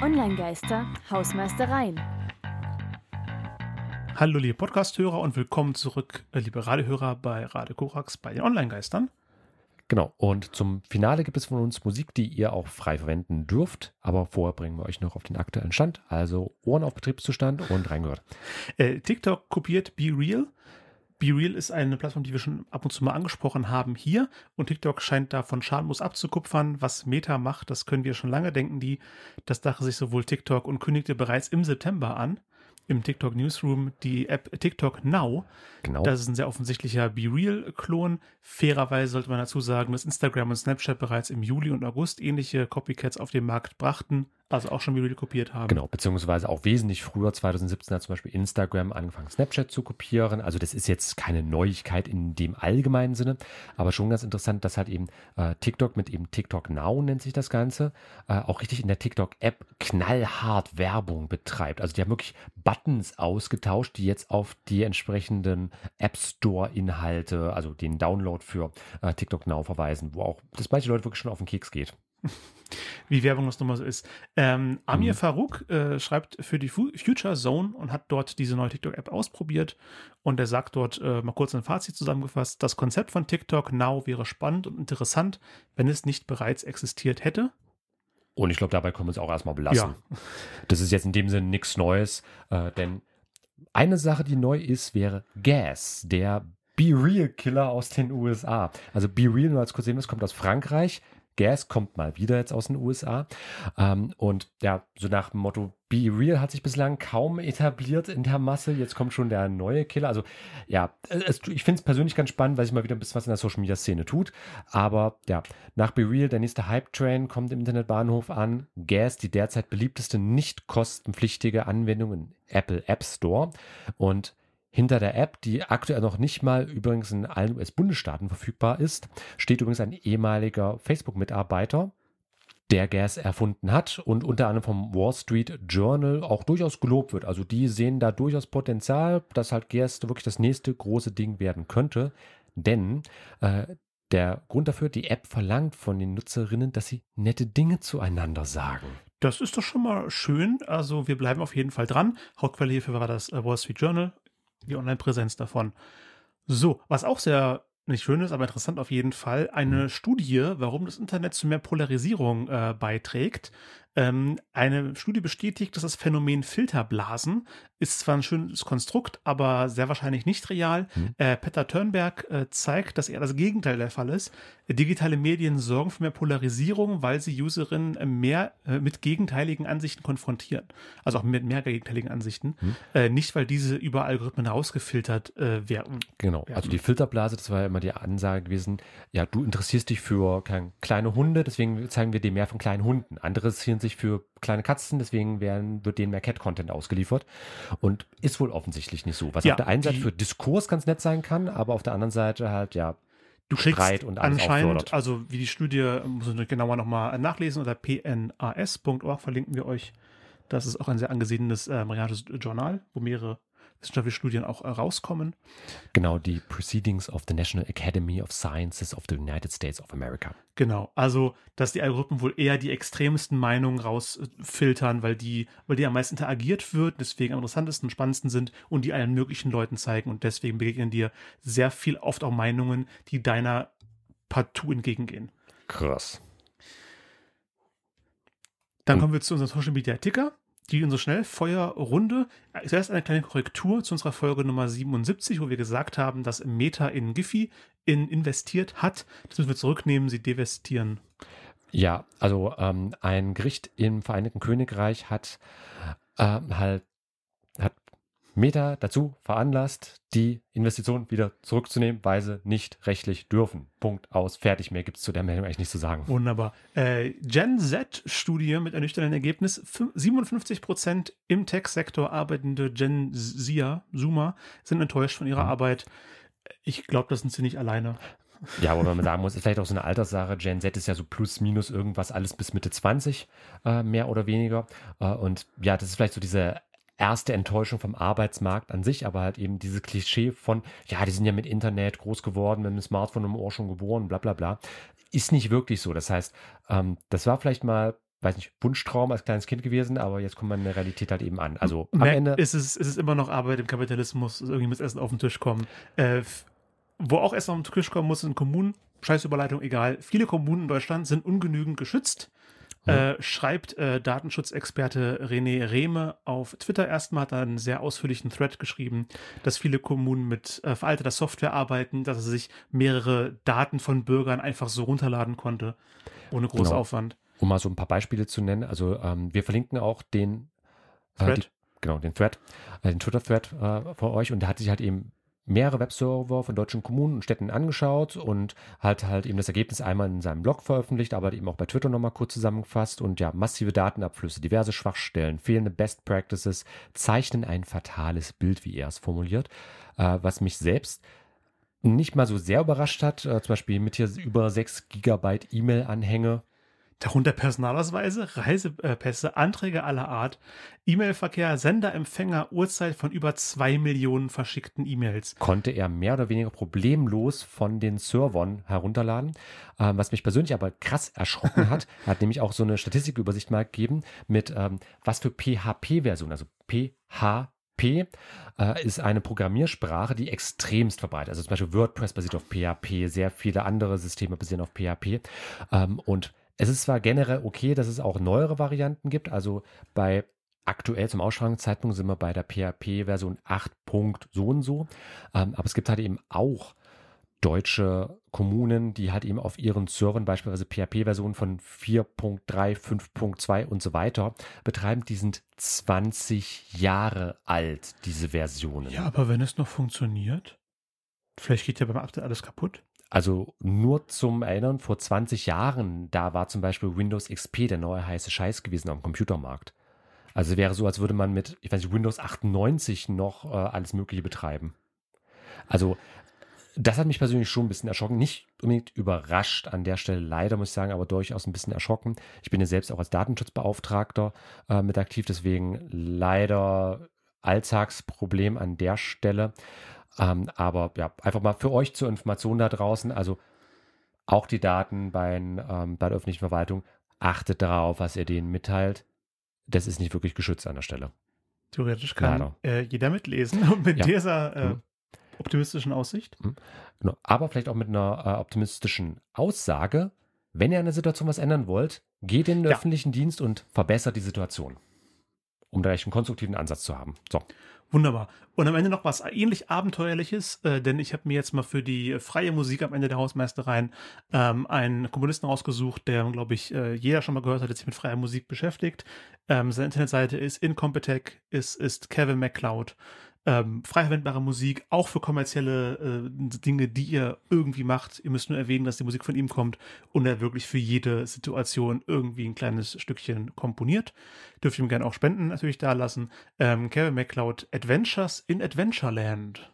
Online-Geister, Hausmeistereien. Hallo liebe Podcast-Hörer und willkommen zurück, äh, liebe Radiohörer bei Radio Korax bei den Online-Geistern. Genau, und zum Finale gibt es von uns Musik, die ihr auch frei verwenden dürft. Aber vorher bringen wir euch noch auf den aktuellen Stand. Also Ohren auf Betriebszustand und reingehört. Äh, TikTok kopiert Be Real. Be Real ist eine Plattform, die wir schon ab und zu mal angesprochen haben hier. Und TikTok scheint davon schamlos abzukupfern. Was Meta macht, das können wir schon lange denken. Die, das dachte sich sowohl TikTok und kündigte bereits im September an im TikTok Newsroom die App TikTok Now. Genau. Das ist ein sehr offensichtlicher Be Real-Klon. Fairerweise sollte man dazu sagen, dass Instagram und Snapchat bereits im Juli und August ähnliche Copycats auf den Markt brachten also auch schon Real kopiert haben. Genau, beziehungsweise auch wesentlich früher, 2017 hat zum Beispiel Instagram angefangen, Snapchat zu kopieren. Also das ist jetzt keine Neuigkeit in dem allgemeinen Sinne, aber schon ganz interessant, dass halt eben äh, TikTok mit eben TikTok Now nennt sich das Ganze, äh, auch richtig in der TikTok-App knallhart Werbung betreibt. Also die haben wirklich Buttons ausgetauscht, die jetzt auf die entsprechenden App Store-Inhalte, also den Download für äh, TikTok Now verweisen, wo auch das manche Leute wirklich schon auf den Keks geht. Wie Werbung das nochmal so ist. Ähm, Amir mhm. Farouk äh, schreibt für die Future Zone und hat dort diese neue TikTok-App ausprobiert. Und er sagt dort äh, mal kurz ein Fazit zusammengefasst: Das Konzept von TikTok Now wäre spannend und interessant, wenn es nicht bereits existiert hätte. Und ich glaube, dabei können wir es auch erstmal belassen. Ja. Das ist jetzt in dem Sinne nichts Neues, äh, denn eine Sache, die neu ist, wäre Gas, der Be Real Killer aus den USA. Also Be Real, nur als kurz sehen, kommt aus Frankreich. Gas kommt mal wieder jetzt aus den USA. Ähm, und ja, so nach dem Motto, Be Real hat sich bislang kaum etabliert in der Masse. Jetzt kommt schon der neue Killer. Also ja, es, ich finde es persönlich ganz spannend, weil sich mal wieder ein bisschen was in der Social Media Szene tut. Aber ja, nach Be Real, der nächste Hype-Train kommt im Internetbahnhof an. Gas, die derzeit beliebteste nicht kostenpflichtige Anwendung im Apple App Store. Und hinter der App, die aktuell noch nicht mal übrigens in allen US-Bundesstaaten verfügbar ist, steht übrigens ein ehemaliger Facebook-Mitarbeiter, der Gas erfunden hat und unter anderem vom Wall Street Journal auch durchaus gelobt wird. Also die sehen da durchaus Potenzial, dass halt Gas wirklich das nächste große Ding werden könnte. Denn äh, der Grund dafür, die App verlangt von den Nutzerinnen, dass sie nette Dinge zueinander sagen. Das ist doch schon mal schön. Also wir bleiben auf jeden Fall dran. Hauptquelle hierfür war das äh, Wall Street Journal die Online-Präsenz davon. So, was auch sehr nicht schön ist, aber interessant auf jeden Fall, eine mhm. Studie, warum das Internet zu mehr Polarisierung äh, beiträgt. Ähm, eine Studie bestätigt, dass das Phänomen Filterblasen ist zwar ein schönes Konstrukt, aber sehr wahrscheinlich nicht real. Mhm. Äh, Peter Turnberg äh, zeigt, dass eher das Gegenteil der Fall ist. Digitale Medien sorgen für mehr Polarisierung, weil sie Userinnen mehr äh, mit gegenteiligen Ansichten konfrontieren. Also auch mit mehr gegenteiligen Ansichten. Mhm. Nicht, weil diese über Algorithmen rausgefiltert äh, werden. Genau. werden. Also die Filterblase, das war ja immer die Ansage gewesen, ja, du interessierst dich für kleine Hunde, deswegen zeigen wir dir mehr von kleinen Hunden. Andere interessieren sich sich für kleine Katzen, deswegen werden, wird denen mehr Cat-Content ausgeliefert. Und ist wohl offensichtlich nicht so. Was ja, auf der einen Seite für Diskurs ganz nett sein kann, aber auf der anderen Seite halt, ja, Du kriegst und anscheinend, auffordert. also wie die Studie, muss ich genauer nochmal nachlesen, unter pnas.org verlinken wir euch. Das ist auch ein sehr angesehenes äh, amerikanisches Journal, wo mehrere wissenschaftliche Studien auch äh, rauskommen. Genau, die Proceedings of the National Academy of Sciences of the United States of America. Genau, also dass die Algorithmen wohl eher die extremsten Meinungen rausfiltern, weil die, weil die am meisten interagiert wird, deswegen am interessantesten und spannendsten sind und die allen möglichen Leuten zeigen und deswegen begegnen dir sehr viel oft auch Meinungen, die deiner partout entgegengehen. Krass. Dann kommen wir zu unserem Social Media Ticker die unsere Schnellfeuerrunde. Zuerst eine kleine Korrektur zu unserer Folge Nummer 77, wo wir gesagt haben, dass Meta in Giphy in investiert hat. Das müssen wir zurücknehmen, sie divestieren. Ja, also ähm, ein Gericht im Vereinigten Königreich hat äh, halt Meta dazu veranlasst, die Investition wieder zurückzunehmen, weil sie nicht rechtlich dürfen. Punkt aus, fertig. Mehr gibt es zu der Meldung eigentlich nicht zu sagen. Wunderbar. Äh, Gen Z-Studie mit ernüchterndem Ergebnis: 57 Prozent im Tech-Sektor arbeitende Gen Zia, Zoomer, sind enttäuscht von ihrer mhm. Arbeit. Ich glaube, das sind sie nicht alleine. Ja, aber wenn man sagen muss, ist vielleicht auch so eine Alterssache. Gen Z ist ja so plus, minus irgendwas, alles bis Mitte 20, äh, mehr oder weniger. Äh, und ja, das ist vielleicht so diese erste Enttäuschung vom Arbeitsmarkt an sich, aber halt eben dieses Klischee von, ja, die sind ja mit Internet groß geworden, mit einem Smartphone im Ohr schon geboren, bla bla bla, ist nicht wirklich so. Das heißt, ähm, das war vielleicht mal weiß nicht, Wunschtraum als kleines Kind gewesen, aber jetzt kommt man in der Realität halt eben an. Also am Merk- Ende. ist es, ist es immer noch Arbeit im Kapitalismus, irgendwie muss Essen auf den Tisch kommen. Äh, wo auch Essen auf den Tisch kommen muss, sind Kommunen. Scheißüberleitung, egal. Viele Kommunen in Deutschland sind ungenügend geschützt. Äh, schreibt äh, Datenschutzexperte René Rehme auf Twitter erstmal, hat er einen sehr ausführlichen Thread geschrieben, dass viele Kommunen mit äh, veralteter Software arbeiten, dass er sich mehrere Daten von Bürgern einfach so runterladen konnte, ohne großen Genau. Aufwand. um mal so ein paar Beispiele zu nennen. Also ähm, wir verlinken auch den äh, Thread? die, genau, den Thread, äh, den Twitter-Thread äh, von euch und der hat sich halt eben mehrere Webserver von deutschen Kommunen und Städten angeschaut und hat halt eben das Ergebnis einmal in seinem Blog veröffentlicht, aber eben auch bei Twitter nochmal kurz zusammengefasst und ja, massive Datenabflüsse, diverse Schwachstellen, fehlende Best Practices zeichnen ein fatales Bild, wie er es formuliert, äh, was mich selbst nicht mal so sehr überrascht hat, äh, zum Beispiel mit hier über 6 Gigabyte E-Mail-Anhänge, Darunter Personalausweise, Reisepässe, Anträge aller Art, E-Mail-Verkehr, Sender, Empfänger, Uhrzeit von über zwei Millionen verschickten E-Mails. konnte er mehr oder weniger problemlos von den Servern herunterladen. Ähm, was mich persönlich aber krass erschrocken hat, er hat nämlich auch so eine Statistikübersicht mal gegeben mit ähm, was für PHP-Versionen, also PHP äh, ist eine Programmiersprache, die extremst verbreitet. Also zum Beispiel WordPress basiert auf PHP, sehr viele andere Systeme basieren auf PHP. Ähm, und es ist zwar generell okay, dass es auch neuere Varianten gibt. Also bei aktuell zum Ausstrahlungszeitpunkt sind wir bei der PHP-Version 8. Punkt so und so. Ähm, aber es gibt halt eben auch deutsche Kommunen, die halt eben auf ihren Servern beispielsweise PHP-Versionen von 4.3, 5.2 und so weiter betreiben. Die sind 20 Jahre alt, diese Versionen. Ja, aber wenn es noch funktioniert, vielleicht geht ja beim Update alles kaputt. Also nur zum Erinnern, vor 20 Jahren, da war zum Beispiel Windows XP der neue heiße Scheiß gewesen am Computermarkt. Also wäre so, als würde man mit, ich weiß nicht, Windows 98 noch äh, alles Mögliche betreiben. Also das hat mich persönlich schon ein bisschen erschrocken. Nicht unbedingt überrascht an der Stelle, leider muss ich sagen, aber durchaus ein bisschen erschrocken. Ich bin ja selbst auch als Datenschutzbeauftragter äh, mit aktiv, deswegen leider Alltagsproblem an der Stelle. Ähm, aber ja, einfach mal für euch zur Information da draußen. Also auch die Daten bei, ähm, bei der öffentlichen Verwaltung. Achtet darauf, was ihr denen mitteilt. Das ist nicht wirklich geschützt an der Stelle. Theoretisch kann äh, jeder mitlesen und mit Ja. dieser äh, Mhm. optimistischen Aussicht. Genau. Aber vielleicht auch mit einer äh, optimistischen Aussage. Wenn ihr an der Situation was ändern wollt, geht in den Ja. öffentlichen Dienst und verbessert die Situation. Um da echt einen konstruktiven Ansatz zu haben. So. Wunderbar. Und am Ende noch was ähnlich Abenteuerliches, äh, denn ich habe mir jetzt mal für die freie Musik am Ende der Hausmeistereien ähm, einen Komponisten rausgesucht, der, glaube ich, äh, jeder schon mal gehört hat, der sich mit freier Musik beschäftigt. Ähm, seine Internetseite ist Incompetech, ist, ist Kevin MacLeod. Ähm, frei verwendbare Musik, auch für kommerzielle äh, Dinge, die ihr irgendwie macht. Ihr müsst nur erwähnen, dass die Musik von ihm kommt und er wirklich für jede Situation irgendwie ein kleines Stückchen komponiert. Dürft ihr ihm gerne auch Spenden natürlich da lassen. Ähm, Kevin MacLeod, Adventures in Adventureland.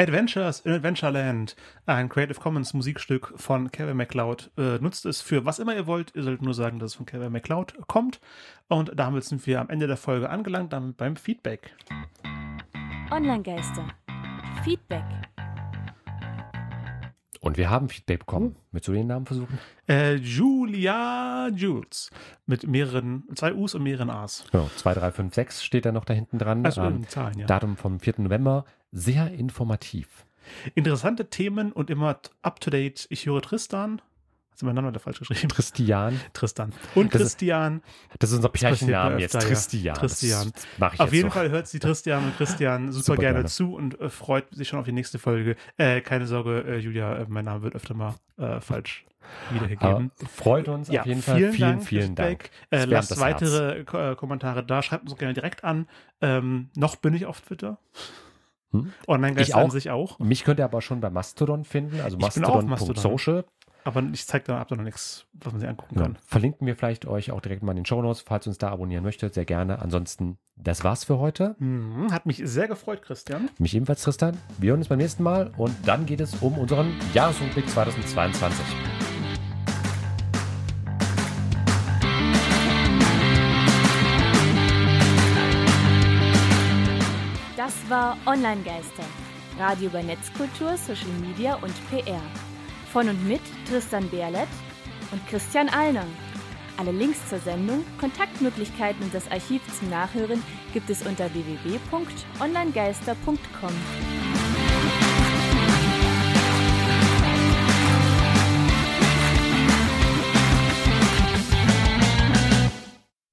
Adventures in Adventureland, ein Creative Commons Musikstück von Kevin MacLeod. Äh, nutzt es für was immer ihr wollt. Ihr solltet nur sagen, dass es von Kevin MacLeod kommt. Und damit sind wir am Ende der Folge angelangt, damit beim Feedback. Online-Geister. Feedback. Und wir haben Feedback bekommen. Willst du den Namen versuchen? Äh, Julia Jules. Mit mehreren, zwei U's und mehreren A's. Genau, 2356 steht da noch da hinten dran. Also Ähm, Zahlen, ja. Datum vom 4. November. Sehr informativ. Interessante Themen und immer up to date. Ich höre Tristan. Du meinen Namen wieder falsch geschrieben? Christian. Tristan. Und Das ist- Christian. Das ist unser Pärchennamen jetzt. öfter, ja. Tristian. Tristian. Das ich Auf jetzt jeden so. Fall hört sie Christian und Christian super, Super gerne, gerne. zu und äh, freut sich schon auf die nächste Folge. Äh, keine Sorge, äh, Julia, äh, mein Name wird öfter mal äh, falsch wiedergegeben. Aber freut uns auf jeden Fall. Vielen, Dank, vielen Dank. Äh, lasst weitere Ko- äh, Kommentare da. Schreibt uns auch gerne direkt an. Ähm, noch bin ich auf Twitter. Hm? Online-Geist Ich an sich auch. Mich könnt ihr aber schon bei Mastodon finden, also Ich bin auch auf mastodon.social. Aber ich zeige da, hab da noch nichts, was man sich angucken Ja. kann. Verlinken wir vielleicht euch auch direkt mal in den Shownotes, falls ihr uns da abonnieren möchtet, sehr gerne. Ansonsten, das war's für heute. Mhm, hat mich sehr gefreut, Christian. Mich ebenfalls, Tristan. Wir hören uns beim nächsten Mal und dann geht es um unseren Jahresrückblick 2022. Das war Online-Geister. Radio über Netzkultur, Social Media und PR. Von und mit Tristan Berlet und Christian Allner. Alle Links zur Sendung, Kontaktmöglichkeiten und das Archiv zum Nachhören gibt es unter www.onlinegeister.com.